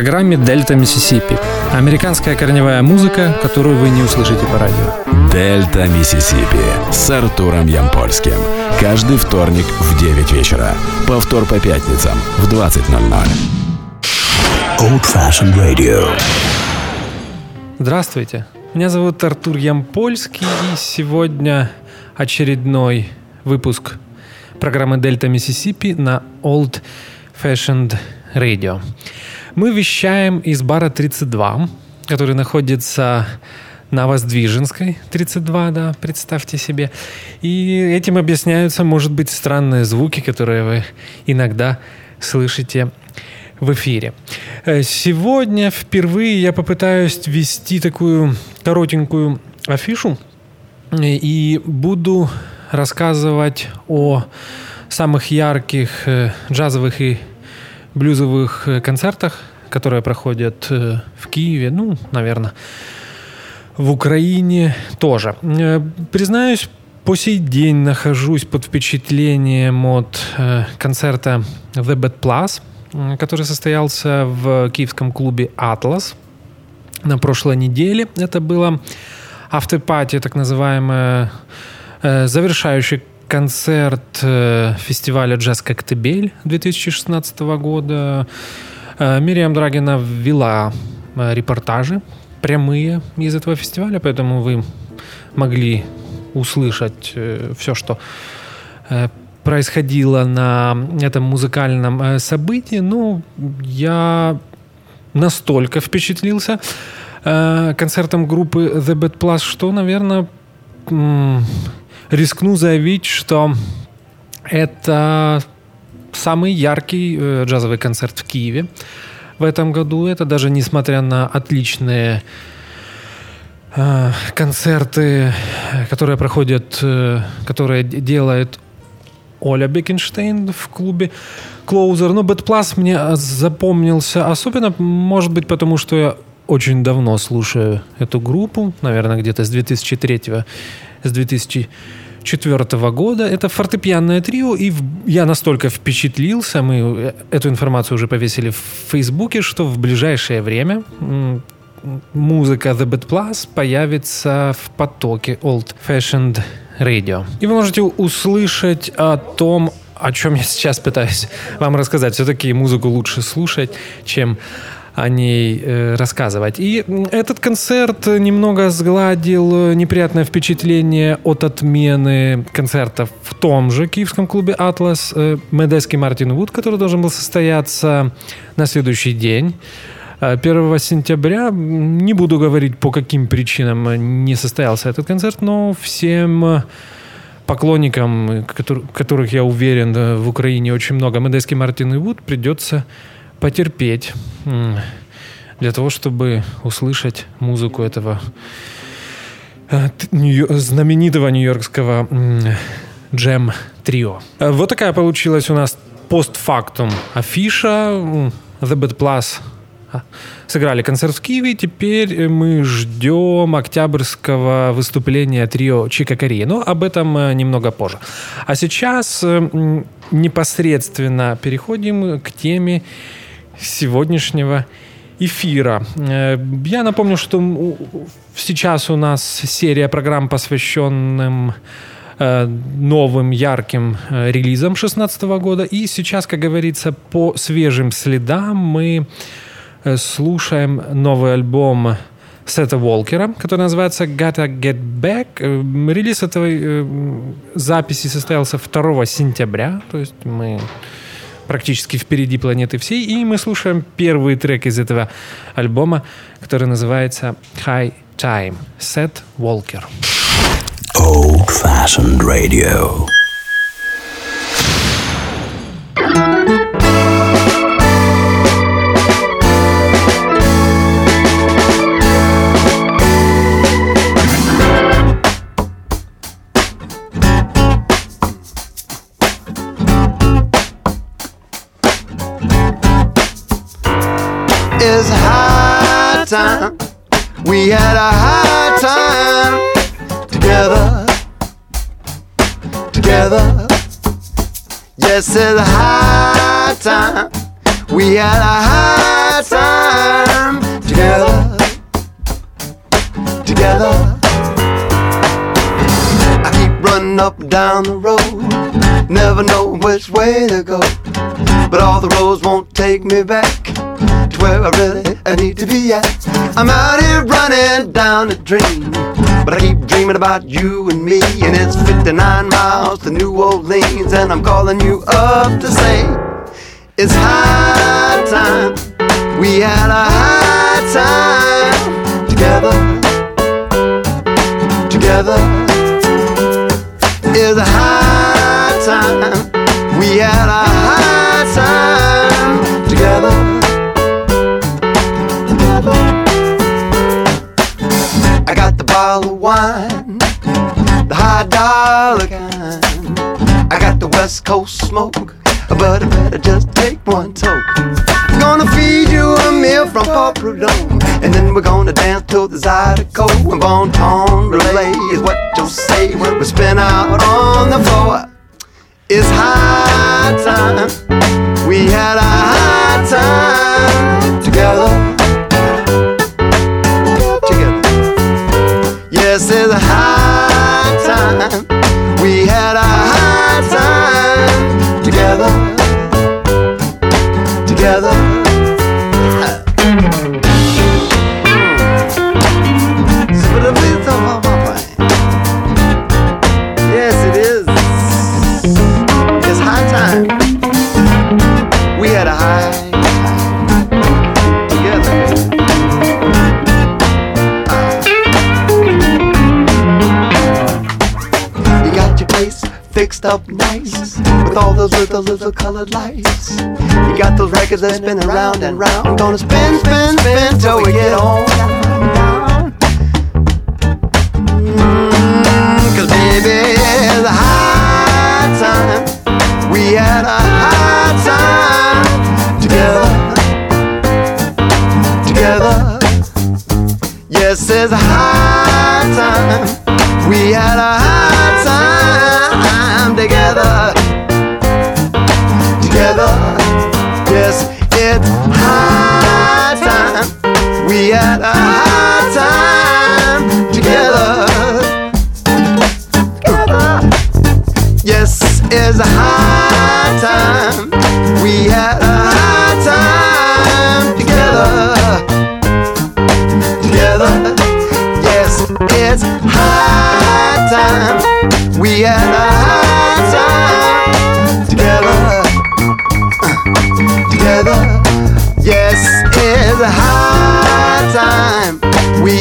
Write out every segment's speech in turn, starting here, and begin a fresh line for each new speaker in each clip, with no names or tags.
программе «Дельта Миссисипи». Американская корневая музыка, которую вы не услышите по радио.
«Дельта Миссисипи» с Артуром Ямпольским. Каждый вторник в 9 вечера. Повтор по пятницам в 20.00.
Old Fashioned Radio. Здравствуйте. Меня зовут Артур Ямпольский, и сегодня очередной выпуск программы «Дельта Миссисипи» на Old Fashioned Radio. Мы вещаем из бара 32, который находится на Воздвиженской 32, да, представьте себе. И этим объясняются, может быть, странные звуки, которые вы иногда слышите в эфире. Э, сегодня впервые я попытаюсь ввести такую коротенькую афишу и буду рассказывать о самых ярких э, джазовых и блюзовых э, концертах, которые проходят э, в Киеве, ну, наверное, в Украине тоже. Э, признаюсь, по сей день нахожусь под впечатлением от концерта The Bad Plus, который состоялся в киевском клубе «Атлас» на прошлой неделе. Это было автопати, так называемая, завершающий концерт э, фестиваля «Джаз Коктебель» 2016 года. Э, Мириам Драгина вела э, репортажи прямые из этого фестиваля, поэтому вы могли услышать все, что происходило на этом музыкальном событии. Ну, я настолько впечатлился концертом группы The Bad Plus, что, наверное, рискну заявить, что это самый яркий э, джазовый концерт в Киеве в этом году. Это даже несмотря на отличные э, концерты, которые проходят, э, которые делает Оля Бекенштейн в клубе Closer. Но Bad Plus мне запомнился особенно, может быть, потому что я очень давно слушаю эту группу, наверное, где-то с 2003 с 2004 года. Это фортепианное трио, и я настолько впечатлился, мы э, эту информацию уже повесили в Фейсбуке, что в ближайшее время музыка The Bad Plus появится в потоке Old Fashioned Radio. И вы можете услышать о том, о чем я сейчас пытаюсь вам рассказать. Все-таки музыку лучше слушать, чем о ней э, рассказывать. И этот концерт немного сгладил неприятное впечатление от отмены концертов в том же киевском клубе «Атлас» э, Мартин Вуд, который должен был состояться на следующий день. 1 э, сентября, не буду говорить, по каким причинам не состоялся этот концерт, но всем поклонникам, которых, я уверен, в Украине очень много, Медески Мартин Вуд придется потерпеть для того, чтобы услышать музыку этого э, знаменитого нью-йоркского джем-трио. Э, вот такая получилась у нас постфактум афиша. The Bad Plus а, сыграли концерт в Киеве. Теперь мы ждем октябрьского выступления трио Чика Кореи. Но об этом э, немного позже. А сейчас непосредственно переходим к теме сегодняшнего эфира. Э, я напомню, что сейчас у нас серия программ, посвященным э, новым ярким э, релизам 2016 года. И сейчас, как говорится, по свежим следам мы слушаем новый альбом Сета Волкера, который называется Gotta Get Back. Релиз этой записи состоялся 2 сентября, то есть мы практически впереди планеты всей. И мы слушаем первый трек из этого альбома, который называется High Time. Сет Волкер. Old Fashioned Radio. time. We had a hard time together. Together. Yes, it's a hard time. We had a hard time
together. Together. I keep running up down the road. Never know which way to go. But all the roads won't take me back where I really I need to be at. I'm out here running down a dream, but I keep dreaming about you and me. And it's 59 miles to New Orleans, and I'm calling you up to say it's high time. We had a high time together. Together is a high time. We had a high time together. I got the bottle of wine, the high dollar kind. I got the West Coast smoke, but I better just take one toke. Gonna feed you a meal from Paul Prudhomme, and then we're gonna dance till the Zydeco and Bon Ton relay is what you'll say when we spin out on the floor. It's high time, we had a high time. Together. Yes, is a high time, we had a high time together. Together. Fixed up nice with all those little little colored lights. You got those records that spin around and round. I'm gonna spin, spin, spin till we get down. Mm, Cause baby, it's a high time. We had a high time together. Together. Yes, it's a high time. We had a high time together. Together. Yes, it's high time. We had a high time together. Together. Yes, it's a high time. We had a high time together. Together. Yes, it's high time. We had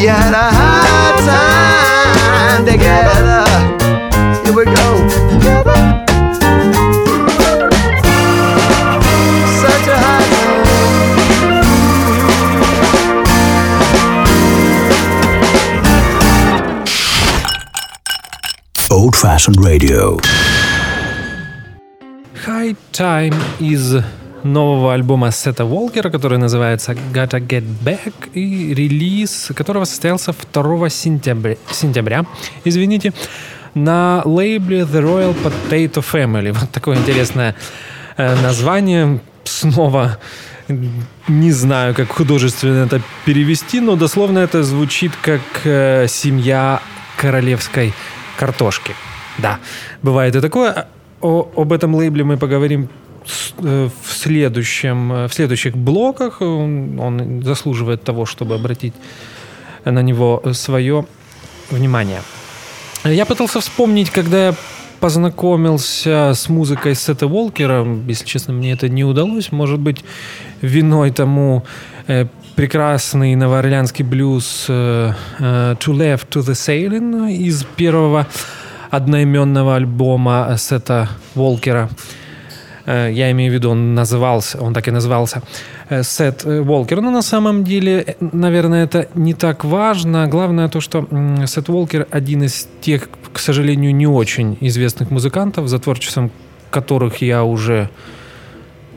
had a high time together. Here we go. Such a high time.
Old Fashioned Radio.
High Time из нового альбома Сета Волкера, который называется Gotta Get Back, и релиз которого состоялся 2 сентября, сентября извините, на лейбле The Royal Potato Family. Вот такое интересное э, название. Снова не знаю, как художественно это перевести, но дословно это звучит как э, семья королевской картошки. Да, бывает и такое. О, об этом лейбле мы поговорим в, следующем, э, в следующих блоках. Он, заслуживает того, чтобы обратить на него свое внимание. Я пытался вспомнить, когда я познакомился с музыкой Сета Волкера. Если честно, мне это не удалось. Может быть, виной тому э, прекрасный новоорлеанский блюз э, э, «To Left to the Sailing» из первого одноименного альбома Сета Волкера. Э, Я имею в виду, он назывался, он так и назывался, э, Сет э, Волкер. Но на самом деле, наверное, это не так важно. Главное то, что Сет Волкер один из тех, к сожалению, не очень известных музыкантов, за творчеством которых я уже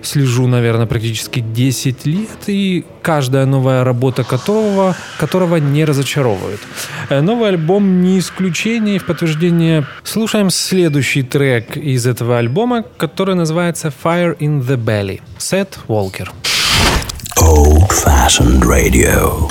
слежу, наверное, практически 10 лет, и каждая новая работа которого, которого не разочаровывает. Э, Новый альбом не исключение, и в подтверждение слушаем следующий трек из этого альбома, который называется Fire in the Belly. Сет Волкер.
Old Fashioned Radio.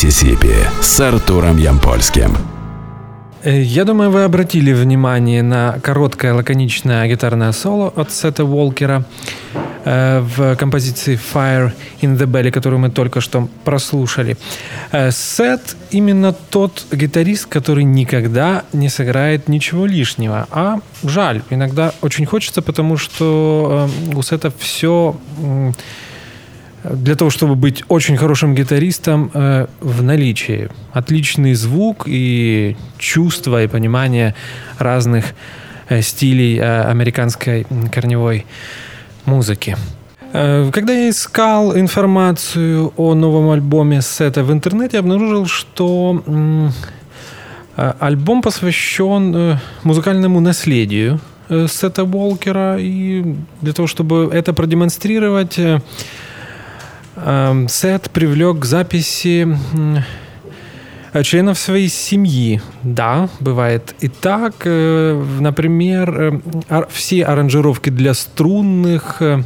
Миссисипи с Артуром Ямпольским.
Э, Я думаю, вы обратили внимание на короткое лаконичное гитарное соло от Сета Уолкера э, в композиции Fire in the Belly, которую мы только что прослушали. Э, Сет именно тот гитарист, который никогда не сыграет ничего лишнего. А жаль, иногда очень хочется, потому что у Сета все для того, чтобы быть очень хорошим гитаристом э, в наличии. Отличный звук и чувство и понимание разных э, стилей э, американской корневой музыки. Э, Когда я искал информацию о новом альбоме Сета в интернете, обнаружил, что э, альбом посвящен э, музыкальному наследию Сета Уолкера. И для того, чтобы это продемонстрировать, Сет привлек к записи членов своей семьи. Да, бывает и так. Э, Например, э, ар- все аранжировки для струнных э,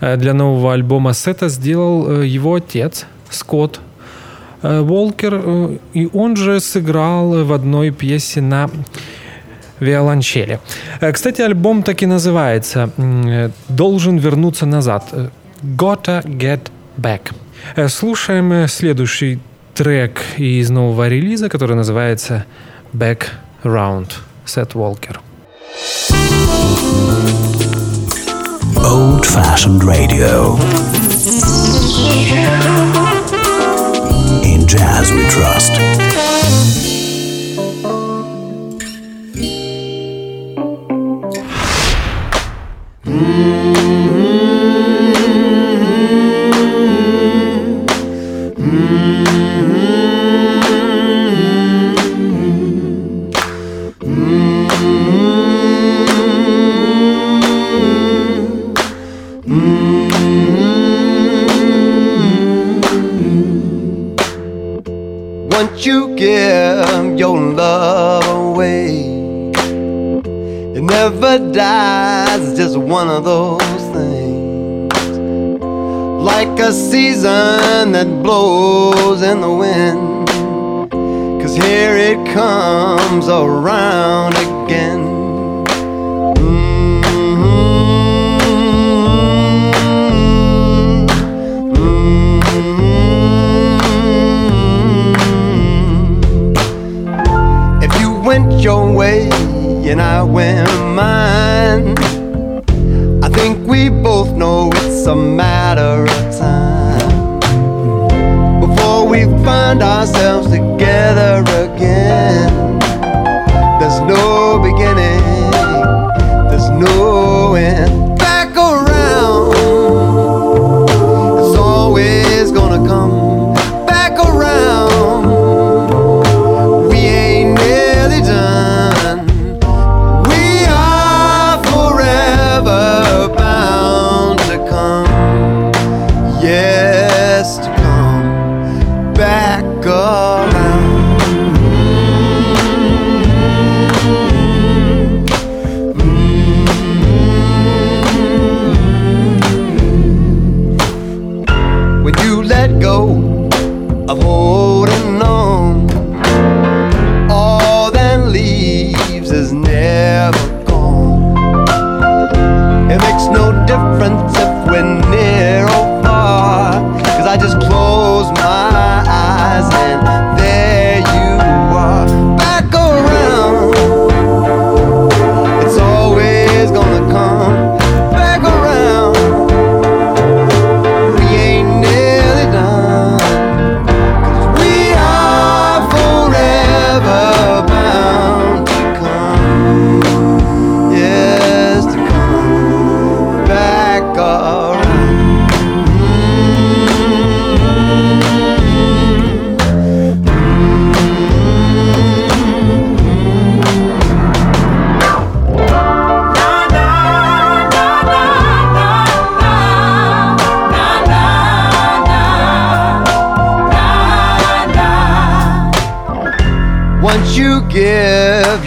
э, для нового альбома Сета сделал его отец Скотт Волкер, и он же сыграл в одной пьесе на виолончели. Кстати, альбом так и называется «Должен вернуться назад». «Gotta get back». Э, Слушаем следующий трек из нового релиза, который называется «Back Round». Сет Уолкер.
Old fashioned radio. In jazz we trust.
You give your love away, it never dies. It's just one of those things. Like a season that blows in the wind. Cause here it comes around again. Went your way and I went mine. I think we both know it's a matter of time before we find ourselves together again.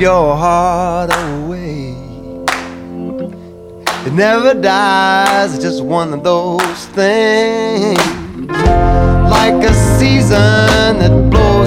Your heart away, it never dies. It's just one of those things, like a season that blows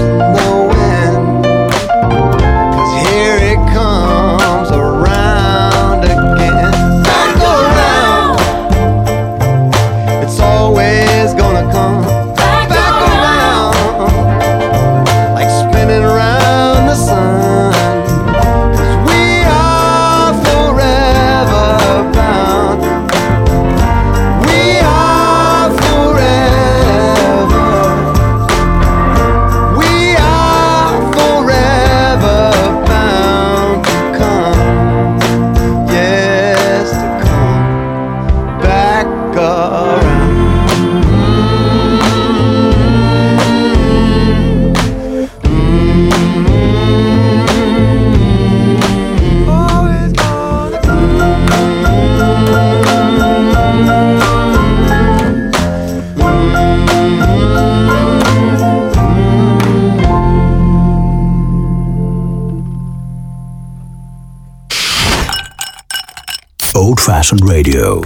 Fashioned radio.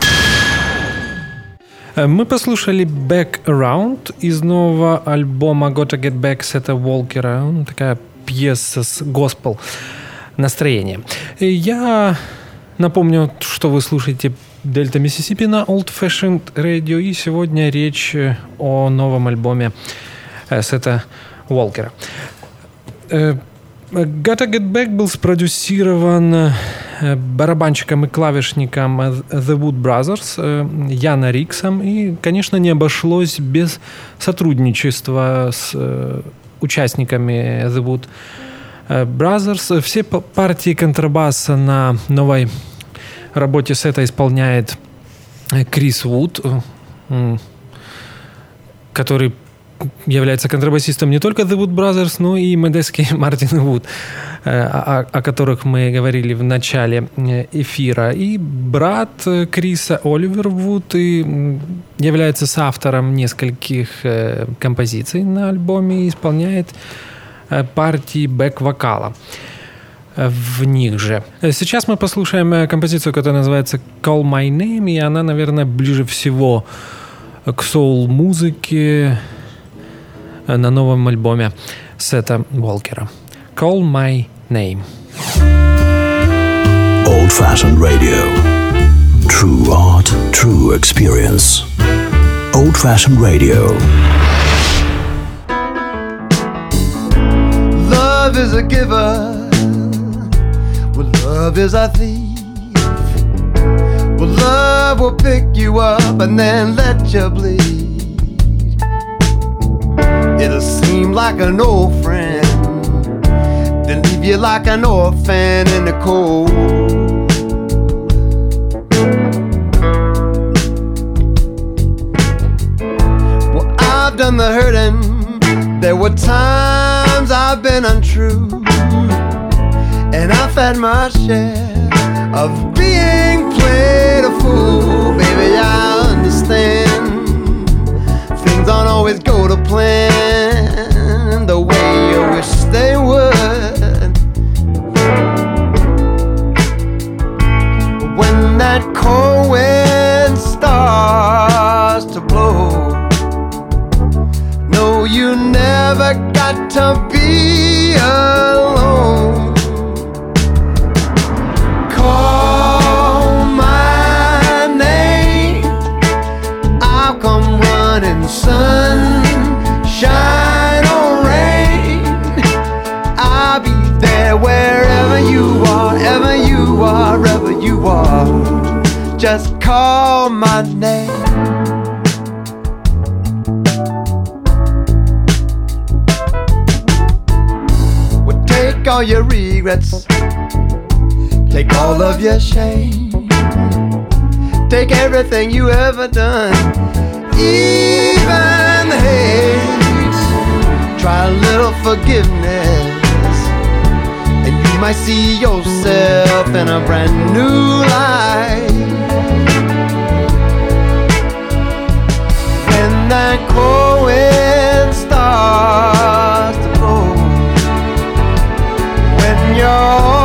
Э, Мы послушали Back Around из нового альбома Gotta Get Back Сета Волкера. Ну, Такая пьеса с госпел настроением. Я напомню, что вы слушаете Дельта Миссисипи на Old Fashioned Radio. И сегодня речь о новом альбоме э, Сета Волкера. Э, Gotta Get Back был спродюсирован барабанщиком и клавишником э, The Wood Brothers э, Яна Риксом. И, конечно, не обошлось без сотрудничества с э, участниками The Wood э, Brothers. Все партии контрабаса на новой работе сета исполняет э, Крис Вуд, э, который является контрабасистом не только The Wood Brothers, но и Медески Мартин Вуд, э, о, которых мы говорили в начале э, эфира. И брат э, Криса Оливер Вуд и является соавтором нескольких композиций на альбоме и исполняет партии бэк-вокала в них же. Сейчас мы послушаем композицию, которая называется Call My Name, и она, наверное, ближе всего к соул-музыке на новом альбоме Сета Уолкера. Call My Name.
Old fashioned radio. True art, true experience. Old fashioned radio.
Love is a giver, Well, love is a thief. Well, love will pick you up and then let you bleed. It'll seem like an old friend, then leave you like an orphan in the cold. Well, I've done the hurting. There were times I've been untrue, and I've had my share of being played a fool. Baby, I understand. Always go to plan the way you wish they would. When that cold wind starts to blow, no, you never got to be you are. Just call my name. Well, take all your regrets, take all of your shame, take everything you ever done, even hate. Try a little forgiveness, you might see yourself in a brand new light. When that cold wind starts to blow, when you're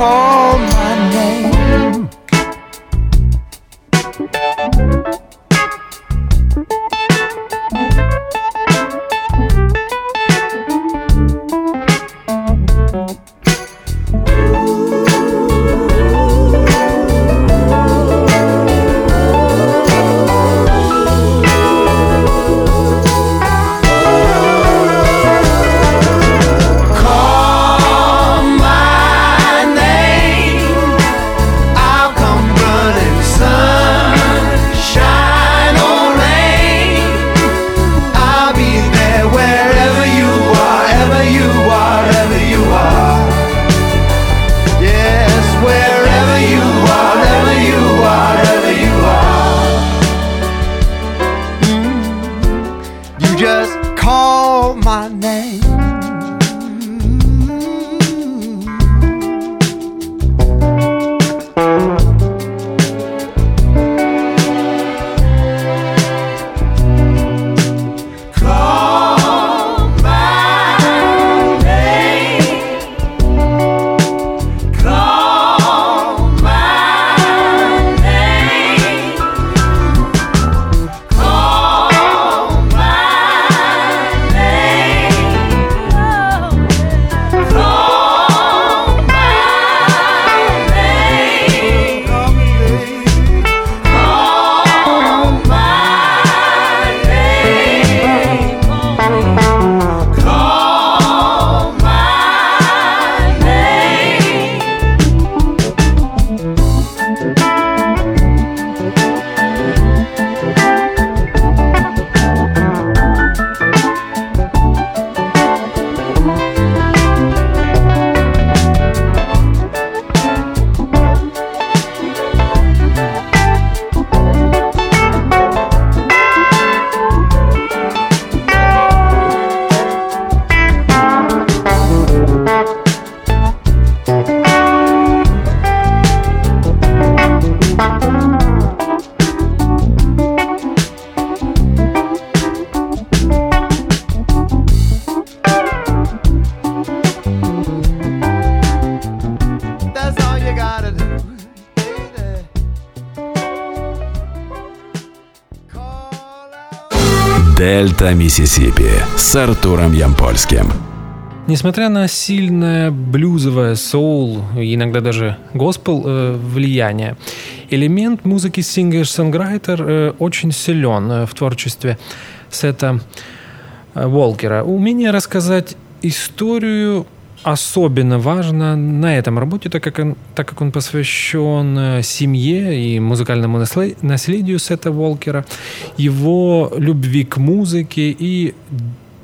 call my name.
Дельта Миссисипи с Артуром Ямпольским.
Несмотря на сильное блюзовое, соул, иногда даже госпел э, влияние, элемент музыки singer-songwriter э, очень силен э, в творчестве Сета э, Волкера. Умение рассказать историю особенно важно на этом работе, так как он, так как он посвящен э, семье и музыкальному наследию Сета Волкера, его любви к музыке и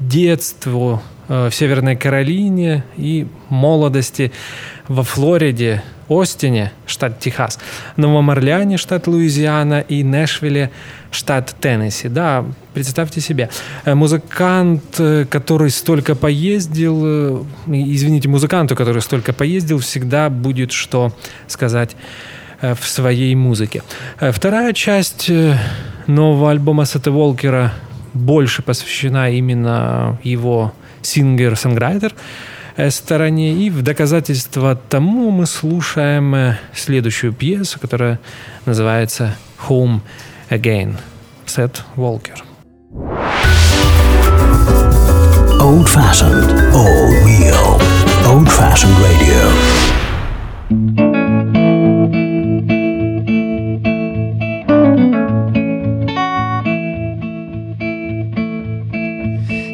детству э, в Северной Каролине и молодости во Флориде, Остине, штат Техас, Новом Орлеане, штат Луизиана и Нэшвилле, штат Теннесси. Да, представьте себе. Э, музыкант, э, который столько поездил, э, извините, музыканту, который столько поездил, всегда будет что сказать в своей музыке. Вторая часть нового альбома Сета Волкера больше посвящена именно его singer-songwriter стороне. И в доказательство тому мы слушаем следующую пьесу, которая называется «Home Again» Сет Волкер.
Old fashioned, all real. Old fashioned radio.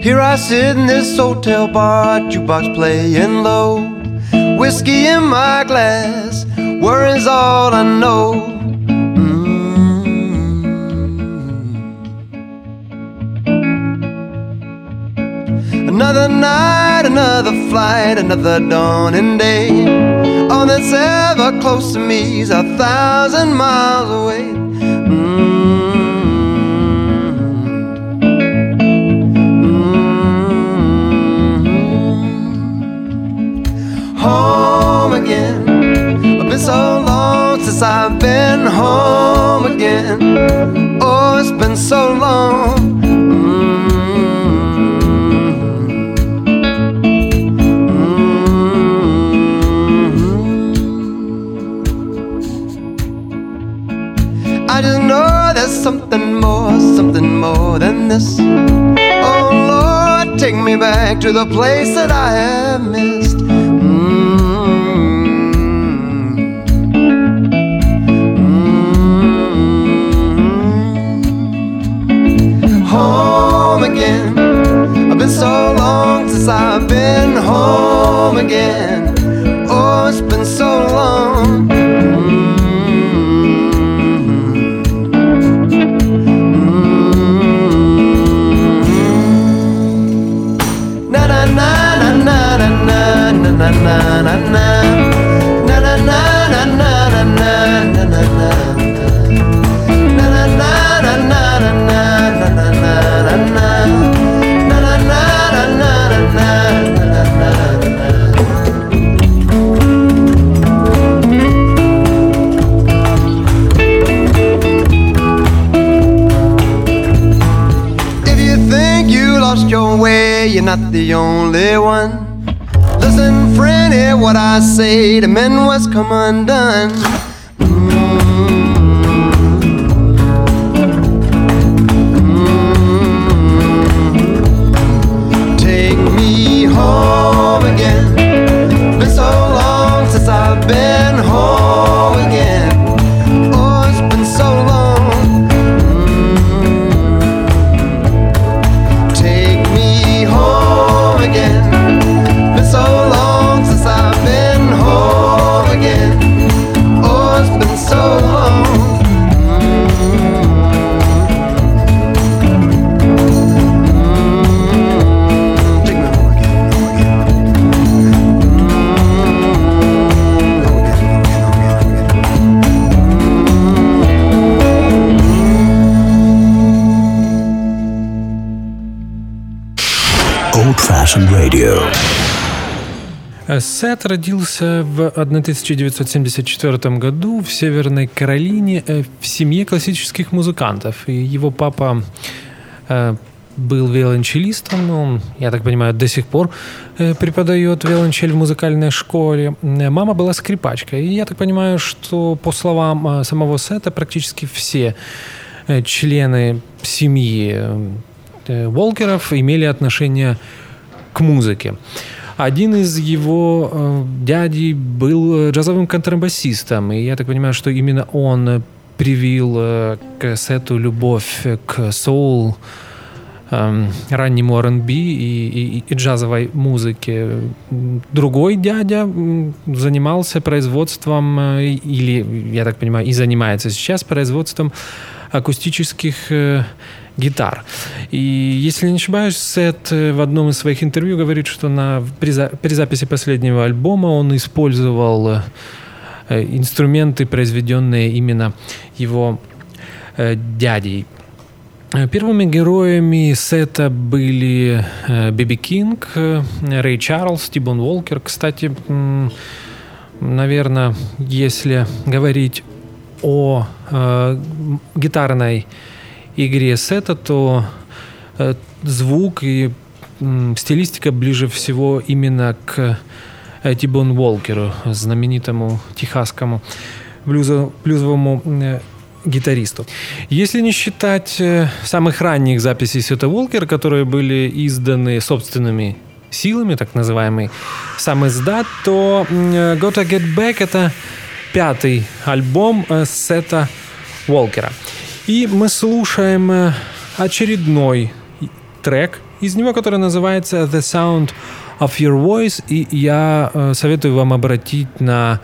Here I sit in this hotel bar, jukebox playing low. Whiskey in my glass, worry's all I know. Mm. Another night, another flight, another dawning day. All that's ever close to me is a thousand miles away. Home again. I've been so long since I've been home again. Oh, it's been so long. Mm-hmm. There's something more, something more than this. Oh Lord, take me back to the place that I have missed. Home again. I've been so long since I've been home again. Oh, it's been so long. na na na na na na na na na na na na not the only one. Listen, friend, hear what I say. The men was come undone. Mmm, mmm, Take me home
Сет родился в 1974 году в Северной Каролине э, в семье классических музыкантов. И его папа э, был виолончелистом, он, я так понимаю, до сих пор э, преподает виолончель в музыкальной школе. Э, Мама была скрипачкой. И я так понимаю, что по словам э, самого Сета, практически все э, члены семьи э, Волкеров имели отношение к музыке. Один из его э, дядей был джазовым контрабасистом, и я так понимаю, что именно он привил э, к сету любовь к соул, э, раннему R&B и, и, и джазовой музыке. Другой дядя занимался производством, э, или, я так понимаю, и занимается сейчас производством акустических э, гитар. И если не ошибаюсь, Сет э, в одном из своих интервью говорит, что на, при, за, при записи последнего альбома он использовал э, инструменты, произведенные именно его э, дядей. Первыми героями сета были Биби Кинг, Рэй Чарльз, Тибон Уолкер. Кстати, наверное, если говорить о э, гитарной игре сета, то э, звук и э, стилистика ближе всего именно к э, Тибон Уолкеру, знаменитому техасскому блюзо, блюзовому э, гитаристу. Если не считать э, самых ранних записей Сета Уолкера, которые были изданы собственными силами, так называемый сам издат, то э, Gotta Get Back это пятый альбом э, Сета Уолкера. И мы слушаем э, очередной трек из него, который называется The Sound of Your Voice. И я э, советую вам обратить на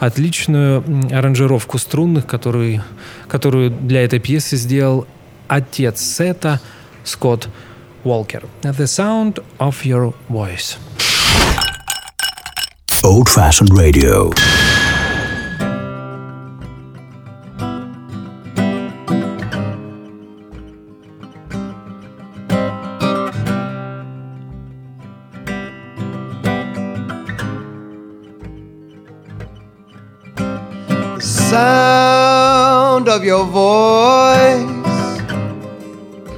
отличную аранжировку струнных, которую, которую для этой пьесы сделал отец Сета Скотт Уолкер. The Sound of Your Voice.
Old Fashioned Radio.
Of your voice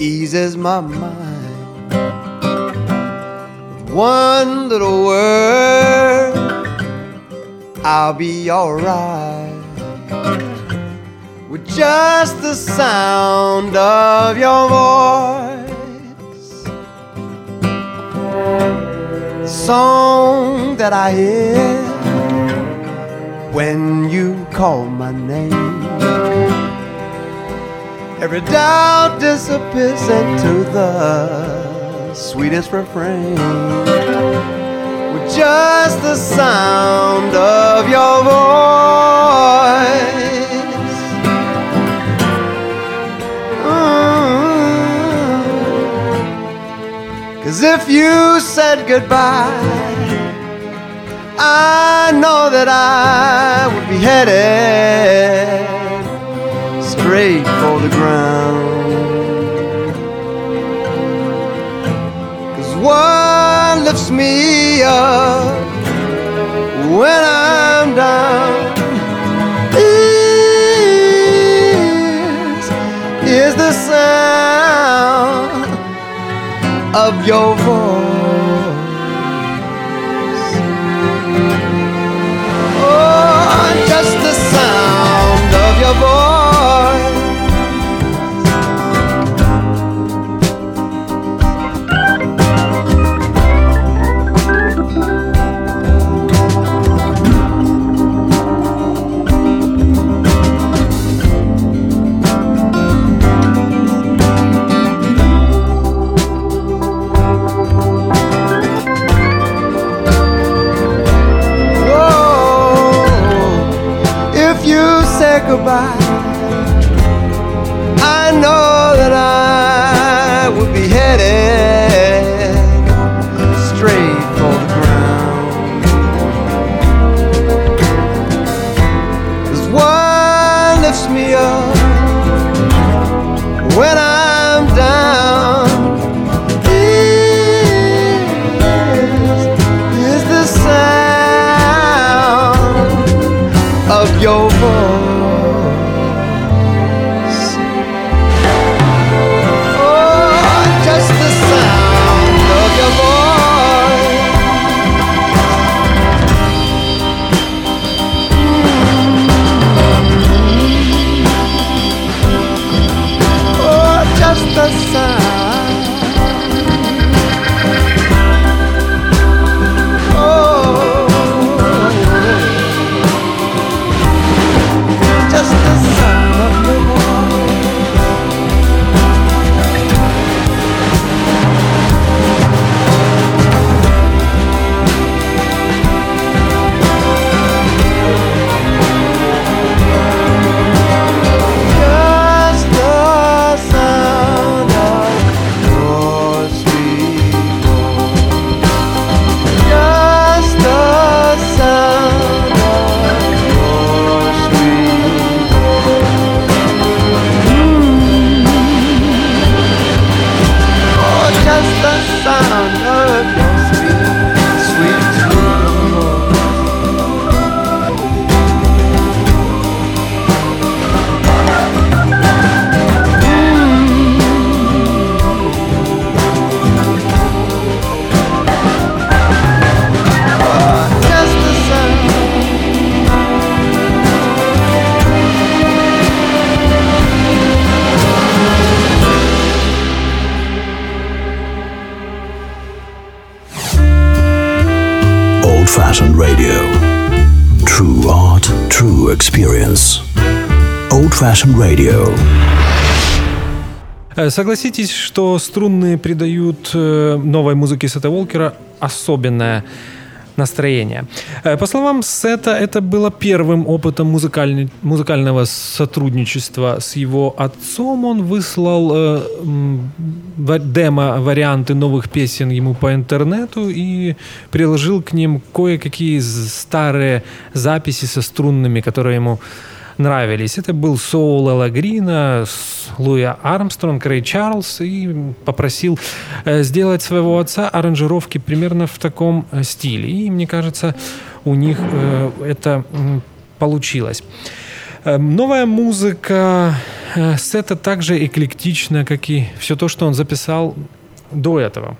eases my mind. With one little word, I'll be alright. With just the sound of your voice, song that I hear when you call my name. Every doubt disappears into the sweetest refrain. With just the sound of your voice. Mm. Cause if you said goodbye I know that I would be headed for the ground. Cause what lifts me up when I'm down is, is the sound of your voice. Oh, just the sound of your voice. roubar.
Fashioned Radio.
Э, Согласитесь, что струнные придают э, новой музыке Сета Волкера особенное настроение. Э, По словам Сета, это было первым опытом музыкальни- музыкального сотрудничества с его отцом. Он выслал э, демо-варианты новых песен ему по интернету и приложил к ним кое-какие старые записи со струнными, которые ему нравились. Это был Соул Элла Грина, Луи Армстронг, Рэй Чарльз и попросил э, сделать своего отца аранжировки примерно в таком э, стиле. И мне кажется, у них э, это получилось. Новая музыка Сета также эклектична, как и все то, что он записал до этого.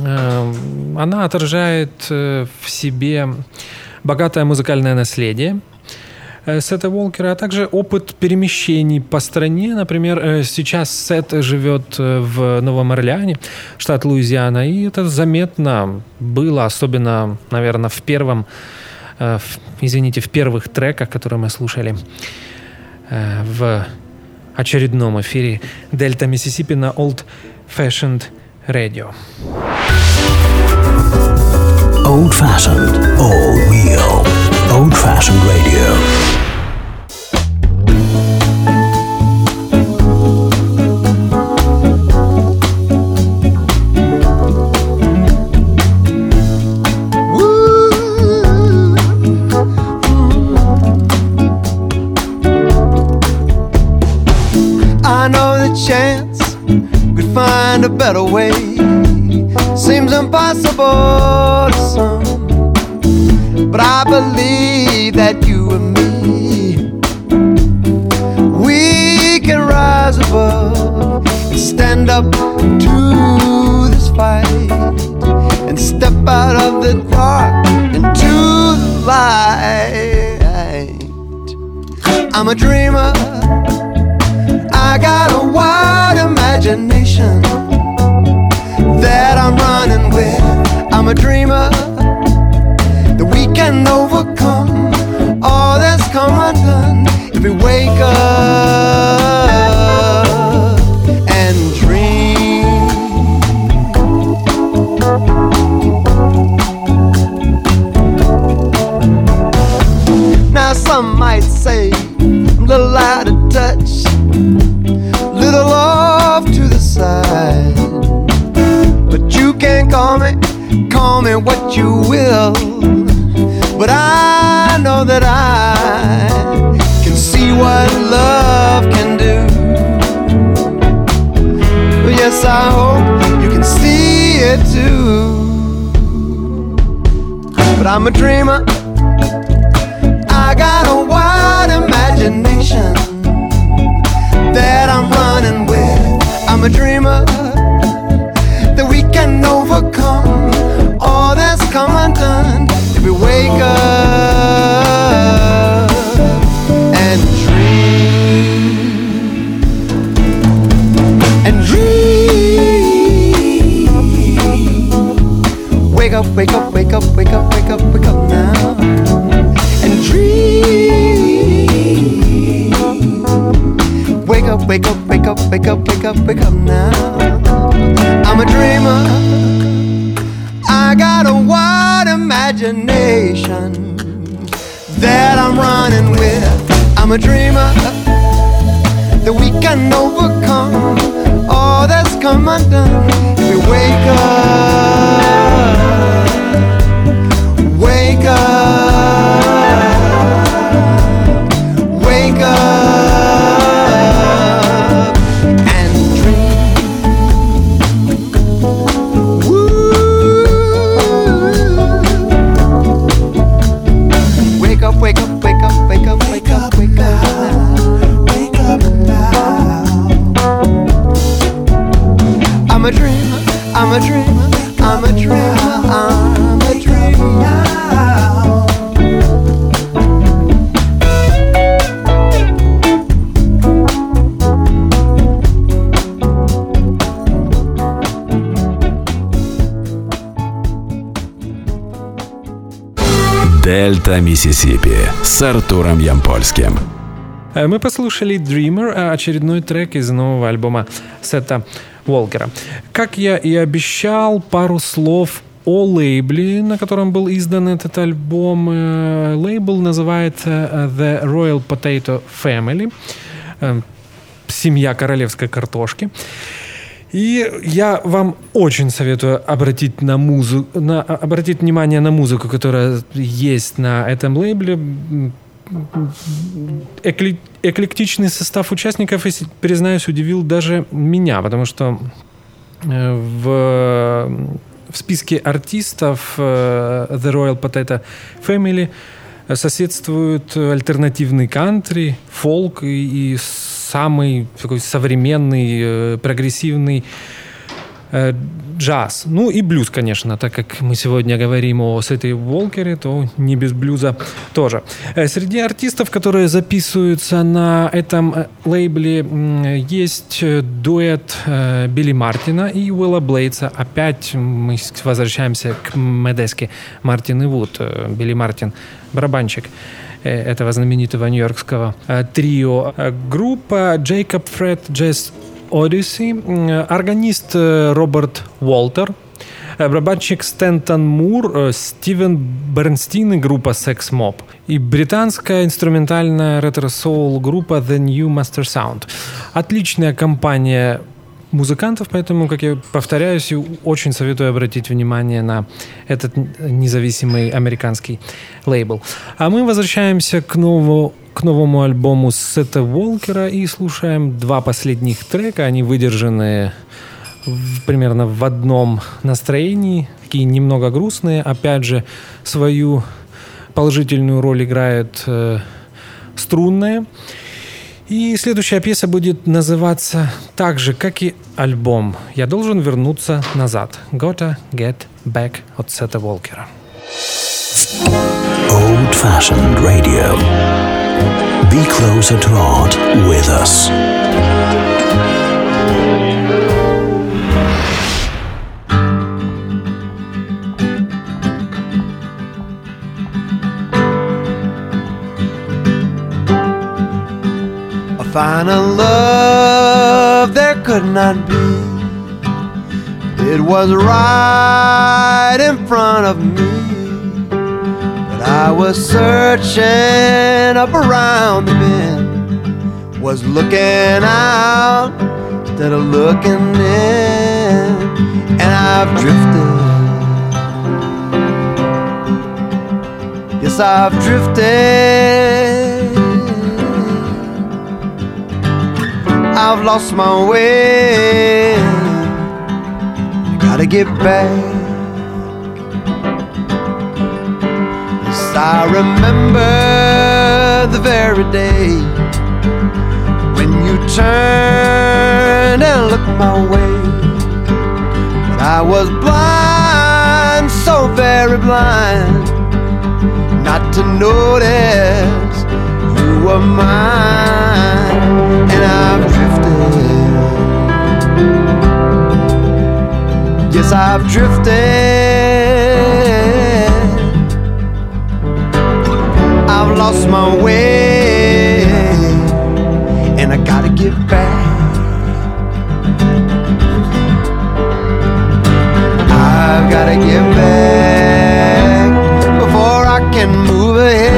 Она отражает в себе богатое музыкальное наследие Сета Волкера, а также опыт перемещений по стране. Например, э, сейчас Сет живет э, в Новом Орлеане, штат Луизиана, и это заметно было, особенно, наверное, в первом, э, в- извините, в первых треках, которые мы слушали э, в очередном эфире Дельта Миссисипи на Old Fashioned Radio.
Old Fashioned, all real. Old Fashioned Radio.
Better way. Seems impossible to some, but I believe that you and me, we can rise above and stand up to this fight and step out of the dark into the light. I'm a dreamer. I got a wide imagination I'm a dreamer. That we can overcome all that's come undone. If we wake up you will. But I know that I can see what love can do. Yes, I hope you can see it too. But I'm a dreamer. I got a wide imagination that I'm running with. I'm a dreamer wake up and dream and dream. Wake up, wake up, wake up, wake up, wake up, wake up now and dream. Wake up, wake up, wake up, wake up, wake up, wake up now. I'm a dreamer. I got a wide imagination that I'm running with. I'm a dreamer that we can overcome all that's come undone if we wake up. Wake up. A dreamer, I'm a dreamer, I'm a dreamer.
Дельта Миссисипи с Артуром Ямпольским.
Э, мы послушали Dreamer, э, очередной трек из нового альбома Сета Волкера. Как я и обещал, пару слов о лейбле, на котором был издан этот альбом. Э, лейбл называется The Royal Potato Family. Семья королевской картошки. И я вам очень советую обратить, на музыку, на, обратить внимание на музыку, которая есть на этом лейбле. Экли, эклектичный состав участников, если признаюсь, удивил даже меня, потому что э, в, в списке артистов э, The Royal Potato Family соседствуют альтернативный кантри, фолк и, и самый такой современный, э, прогрессивный джаз. Ну и блюз, конечно, так как мы сегодня говорим о Сети Волкере, то не без блюза тоже. Э, среди артистов, которые записываются на этом лейбле, есть дуэт Билли Мартина и Уилла Блейдса. Опять мы возвращаемся к Медеске Мартин и Вуд. Билли Мартин, барабанщик. Э, этого знаменитого нью-йоркского э, трио. Э, группа Jacob Fred Jazz Odyssey, органист Роберт Уолтер, барабанщик Стентон Мур, Стивен Бернстин и группа Sex Mob и британская инструментальная ретро-соул группа The New Master Sound. Отличная компания музыкантов, поэтому, как я повторяюсь, очень советую обратить внимание на этот независимый американский лейбл. А мы возвращаемся к новому к новому альбому Сета Волкера и слушаем два последних трека. Они выдержаны примерно в одном настроении, такие немного грустные. Опять же, свою положительную роль играют э, струнные. И следующая пьеса будет называться так же, как и альбом. Я должен вернуться назад. Gotta get back от Сета Волкера.
Old fashioned radio. Be closer to art with us.
A finer love there could not be. It was right in front of me. I was searching up around the bend, was looking out instead of looking in, and I've drifted. Yes, I've drifted. I've lost my way. I gotta get back. I remember the very day when you turned and looked my way. But I was blind, so very blind, not to notice you were mine, and I've drifted. Yes, I've drifted. I've lost my way, and I gotta get back. I've gotta get back before I can move ahead.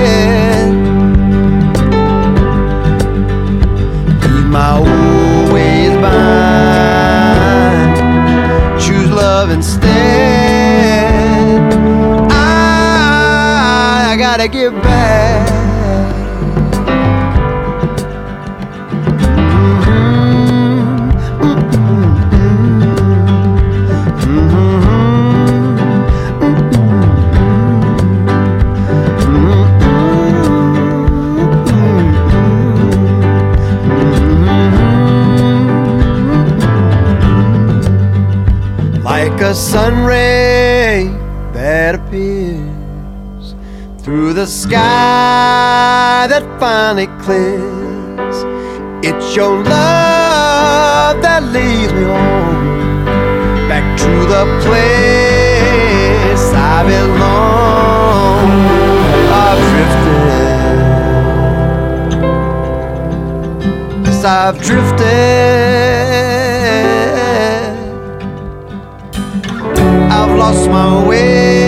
Gotta get back. like a sun ray that appears through the sky that finally clears. It's your love that leads me home back to the place I belong. I've drifted. Yes, I've drifted. I've lost my way.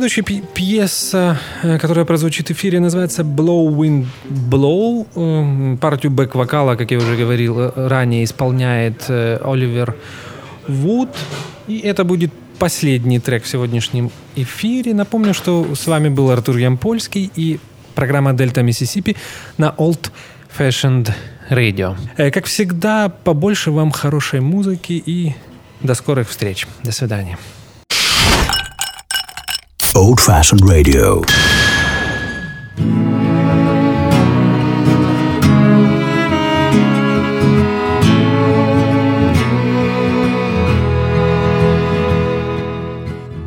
Следующая пьеса, э, которая прозвучит в эфире, называется Blow Wind Blow. Эм, Партию бэк-вокала, как я уже говорил, э, ранее исполняет э, Оливер Вуд. И это будет последний трек в сегодняшнем эфире. Напомню, что с вами был Артур Ямпольский и программа Дельта Миссисипи на Old Fashioned Radio. Как всегда, побольше вам хорошей музыки и до скорых встреч. До свидания.
Old fashioned radio.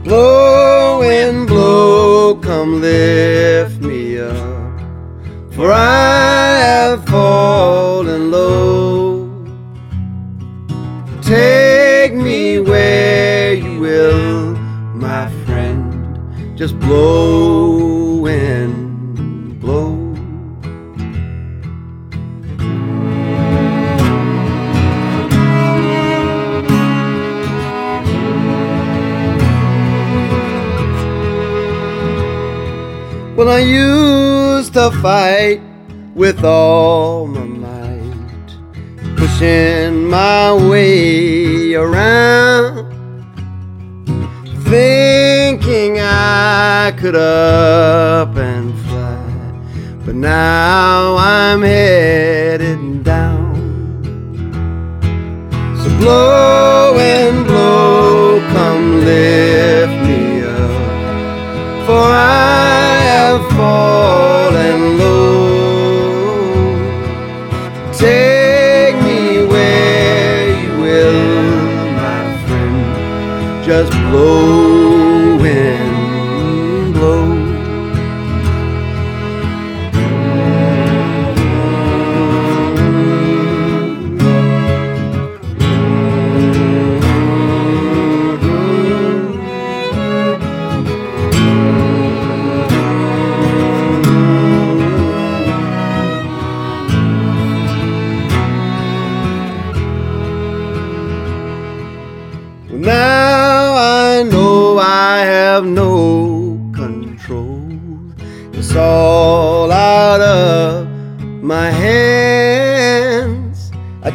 Blow and blow, come lift me up. For I have fallen Just blow and blow. Well, I used to fight with all my might, pushing my way around, thinking I could up and fly. But now I'm headed down. So blow and blow, come lift me up for I have fallen low. Take me where you will, my friend. Just blow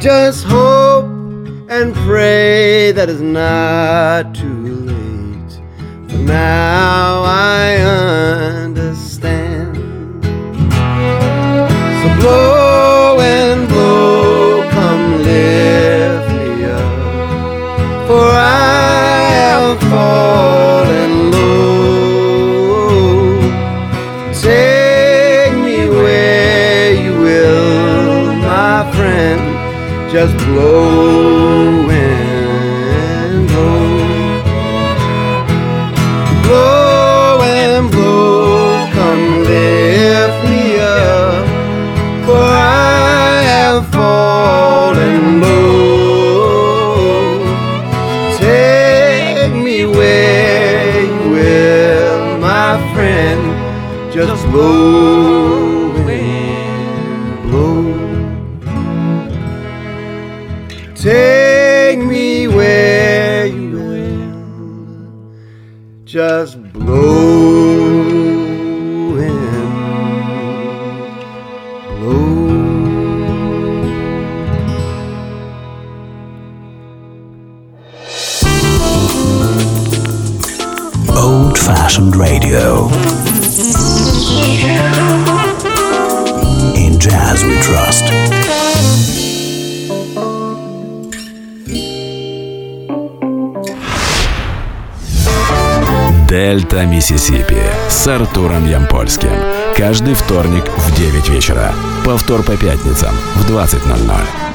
just hope and pray that it's not too late. For now I understand.
Дельта Миссисипи с Артуром Ямпольским. Каждый вторник в 9 вечера. Повтор по пятницам в 20.00.